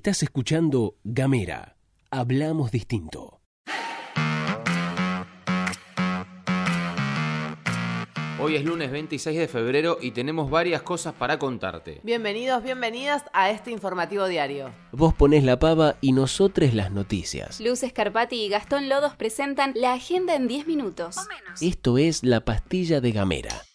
Estás escuchando Gamera. Hablamos distinto. Hoy es lunes 26 de febrero y tenemos varias cosas para contarte. Bienvenidos, bienvenidas a este informativo diario. Vos ponés la pava y nosotros las noticias. Luz Escarpati y Gastón Lodos presentan la agenda en 10 minutos. Esto es la pastilla de Gamera.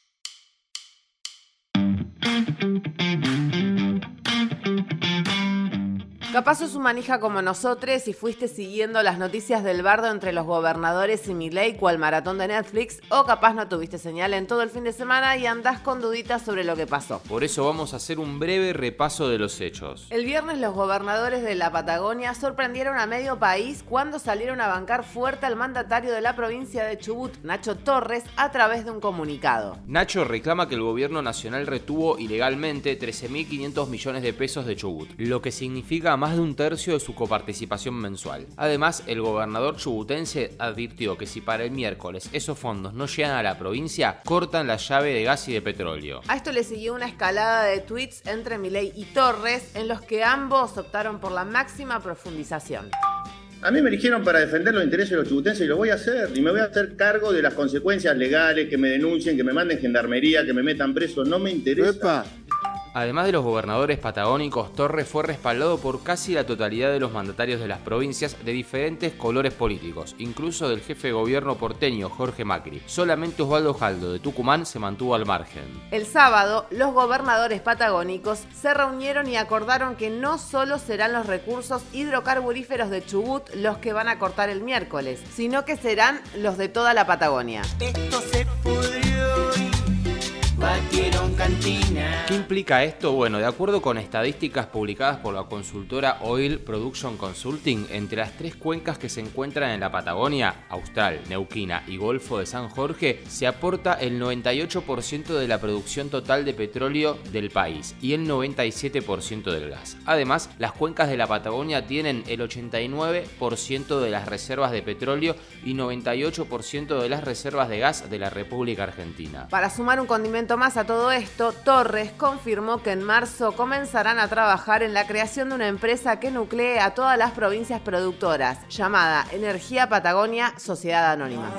Capaz sos un manija como nosotros y fuiste siguiendo las noticias del bardo entre los gobernadores y Milei cual maratón de Netflix, o capaz no tuviste señal en todo el fin de semana y andás con duditas sobre lo que pasó. Por eso vamos a hacer un breve repaso de los hechos. El viernes los gobernadores de la Patagonia sorprendieron a medio país cuando salieron a bancar fuerte al mandatario de la provincia de Chubut, Nacho Torres, a través de un comunicado. Nacho reclama que el gobierno nacional retuvo ilegalmente 13.500 millones de pesos de Chubut, lo que significa más de un tercio de su coparticipación mensual. Además, el gobernador chubutense advirtió que si para el miércoles esos fondos no llegan a la provincia, cortan la llave de gas y de petróleo. A esto le siguió una escalada de tweets entre Milei y Torres, en los que ambos optaron por la máxima profundización. A mí me eligieron para defender los intereses de los chubutenses y lo voy a hacer. Y me voy a hacer cargo de las consecuencias legales, que me denuncien, que me manden gendarmería, que me metan preso. No me interesa. Además de los gobernadores patagónicos, Torres fue respaldado por casi la totalidad de los mandatarios de las provincias de diferentes colores políticos, incluso del jefe de gobierno porteño Jorge Macri. Solamente Osvaldo Jaldo de Tucumán se mantuvo al margen. El sábado, los gobernadores patagónicos se reunieron y acordaron que no solo serán los recursos hidrocarburíferos de Chubut los que van a cortar el miércoles, sino que serán los de toda la Patagonia. Esto se cantina. ¿Qué implica esto? Bueno, de acuerdo con estadísticas publicadas por la consultora Oil Production Consulting, entre las tres cuencas que se encuentran en la Patagonia, Austral, Neuquina y Golfo de San Jorge, se aporta el 98% de la producción total de petróleo del país y el 97% del gas. Además, las cuencas de la Patagonia tienen el 89% de las reservas de petróleo y 98% de las reservas de gas de la República Argentina. Para sumar un condimento más a todo esto, Torres confirmó que en marzo comenzarán a trabajar en la creación de una empresa que nuclee a todas las provincias productoras, llamada Energía Patagonia Sociedad Anónima.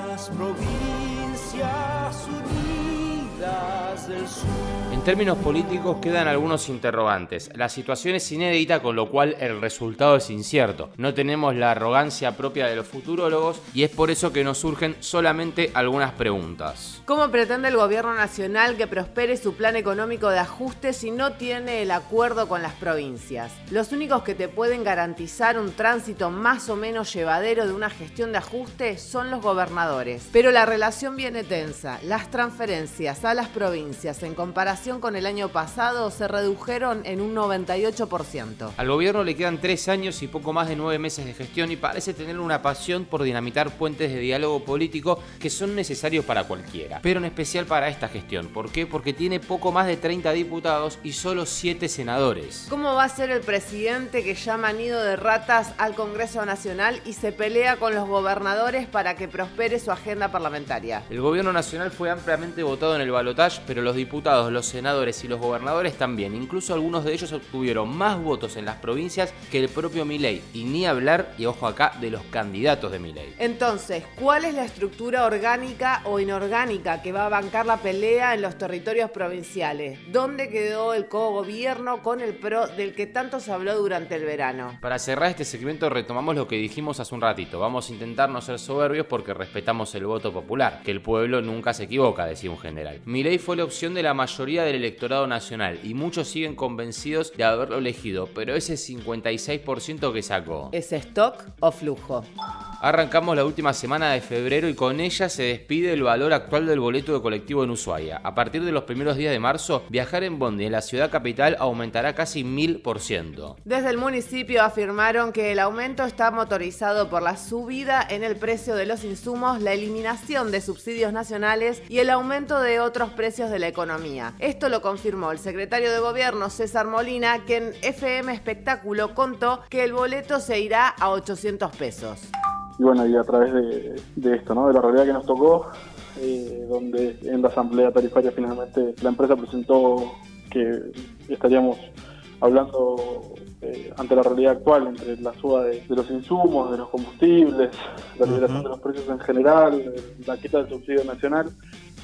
En términos políticos quedan algunos interrogantes. La situación es inédita con lo cual el resultado es incierto. No tenemos la arrogancia propia de los futurólogos y es por eso que nos surgen solamente algunas preguntas. ¿Cómo pretende el gobierno nacional que prospere su plan económico de ajuste si no tiene el acuerdo con las provincias? Los únicos que te pueden garantizar un tránsito más o menos llevadero de una gestión de ajuste son los gobernadores. Pero la relación viene tensa. Las transferencias a las provincias en comparación con el año pasado se redujeron en un 98%. Al gobierno le quedan tres años y poco más de nueve meses de gestión y parece tener una pasión por dinamitar puentes de diálogo político que son necesarios para cualquiera, pero en especial para esta gestión. ¿Por qué? Porque tiene poco más de 30 diputados y solo 7 senadores. ¿Cómo va a ser el presidente que llama nido de ratas al Congreso Nacional y se pelea con los gobernadores para que prospere su agenda parlamentaria? El gobierno nacional fue ampliamente votado en el balotaje, pero los diputados, los senadores y los gobernadores también. Incluso algunos de ellos obtuvieron más votos en las provincias que el propio Milei. Y ni hablar, y ojo acá, de los candidatos de Milei. Entonces, ¿cuál es la estructura orgánica o inorgánica que va a bancar la pelea en los territorios provinciales? ¿Dónde quedó el cogobierno con el PRO del que tanto se habló durante el verano? Para cerrar este segmento retomamos lo que dijimos hace un ratito. Vamos a intentar no ser soberbios porque respetamos el voto popular, que el pueblo nunca se equivoca, decía un general. Milei fue la opción de la mayoría del electorado nacional y muchos siguen convencidos de haberlo elegido, pero ese 56% que sacó. ¿Es stock o flujo? Arrancamos la última semana de febrero y con ella se despide el valor actual del boleto de colectivo en Ushuaia. A partir de los primeros días de marzo, viajar en Bondi en la ciudad capital aumentará casi 1000%. Desde el municipio afirmaron que el aumento está motorizado por la subida en el precio de los insumos, la eliminación de subsidios nacionales y el aumento de otros precios de la economía. Esto lo confirmó el secretario de gobierno César Molina, que en FM Espectáculo contó que el boleto se irá a 800 pesos. Y bueno, y a través de, de esto, ¿no? de la realidad que nos tocó, eh, donde en la asamblea tarifaria finalmente la empresa presentó que estaríamos hablando eh, ante la realidad actual, entre la suba de, los insumos, de los combustibles, la liberación de los precios en general, la quita del subsidio nacional,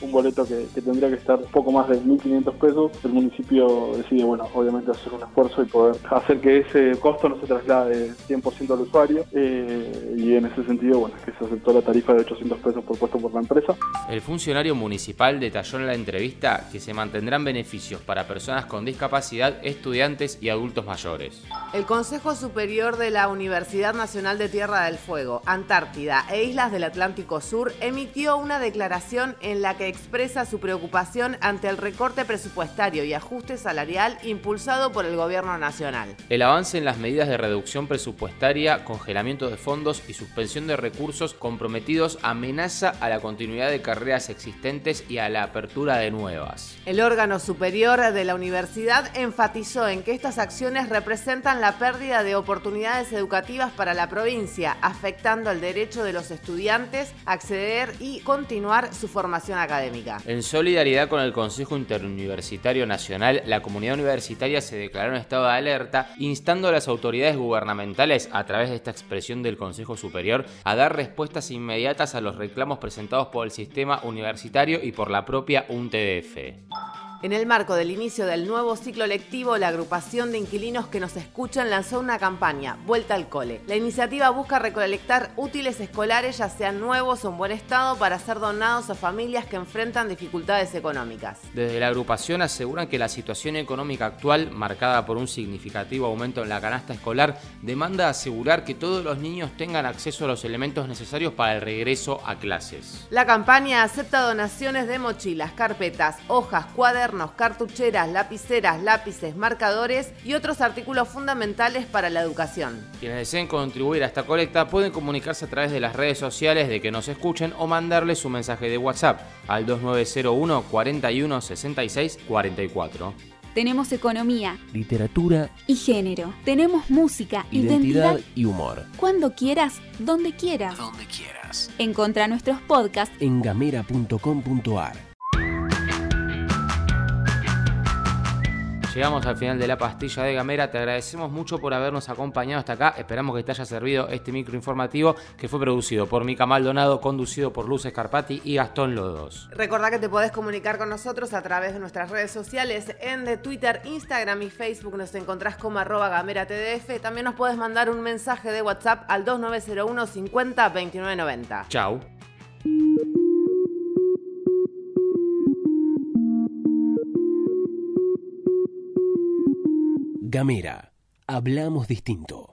un boleto que, tendría que estar poco más de 1.500 pesos, el municipio decide, bueno, obviamente hacer un esfuerzo y poder hacer que ese costo no se traslade 100% al usuario eh, y en ese sentido, bueno, que se aceptó la tarifa de 800 pesos por puesto por la empresa. El funcionario municipal detalló en la entrevista que se mantendrán beneficios para personas con discapacidad, estudiantes y adultos mayores. El Consejo Superior de la Universidad Nacional de Tierra del Fuego, Antártida e Islas del Atlántico Sur emitió una declaración en la que expresa su preocupación ante el recorte presupuestario y ajuste salarial impulsado por el gobierno nacional. El avance en las medidas de reducción presupuestaria, congelamiento de fondos y suspensión de recursos comprometidos amenaza a la continuidad de carreras existentes y a la apertura de nuevas. El órgano superior de la universidad enfatizó en que estas acciones representan la pérdida de oportunidades educativas para la provincia, afectando el derecho de los estudiantes a acceder y continuar su formación académica. En solidaridad con el Consejo Interuniversitario Nacional, la comunidad universitaria se declaró en estado de alerta, instando a las autoridades gubernamentales, a través de esta expresión del Consejo Superior, a dar respuestas inmediatas a los reclamos presentados por el sistema universitario y por la propia UNTDF. En el marco del inicio del nuevo ciclo lectivo, la agrupación de inquilinos que nos escuchan lanzó una campaña, Vuelta al Cole. La iniciativa busca recolectar útiles escolares, ya sean nuevos o en buen estado, para ser donados a familias que enfrentan dificultades económicas. Desde la agrupación aseguran que la situación económica actual, marcada por un significativo aumento en la canasta escolar, demanda asegurar que todos los niños tengan acceso a los elementos necesarios para el regreso a clases. La campaña acepta donaciones de mochilas, carpetas, hojas, cuadernos, cartucheras, lapiceras, lápices, marcadores y otros artículos fundamentales para la educación. Quienes deseen contribuir a esta colecta pueden comunicarse a través de las redes sociales de que nos escuchen o mandarles su mensaje de WhatsApp al 2901 41 66 44. Tenemos economía, literatura y género. Tenemos música, identidad, y humor. Cuando quieras, donde quieras. Donde quieras. Encontra nuestros podcasts en gamera.com.ar. Llegamos al final de la pastilla de Gamera. Te agradecemos mucho por habernos acompañado hasta acá. Esperamos que te haya servido este micro informativo que fue producido por Mica Maldonado, conducido por Luz Escarpati y Gastón Lodos. Recordá que te podés comunicar con nosotros a través de nuestras redes sociales en de Twitter, Instagram y Facebook. Nos encontrás como arroba gamera TDF. También nos puedes mandar un mensaje de WhatsApp al 2901 50 2990. Chau. Gamera. Hablamos distinto.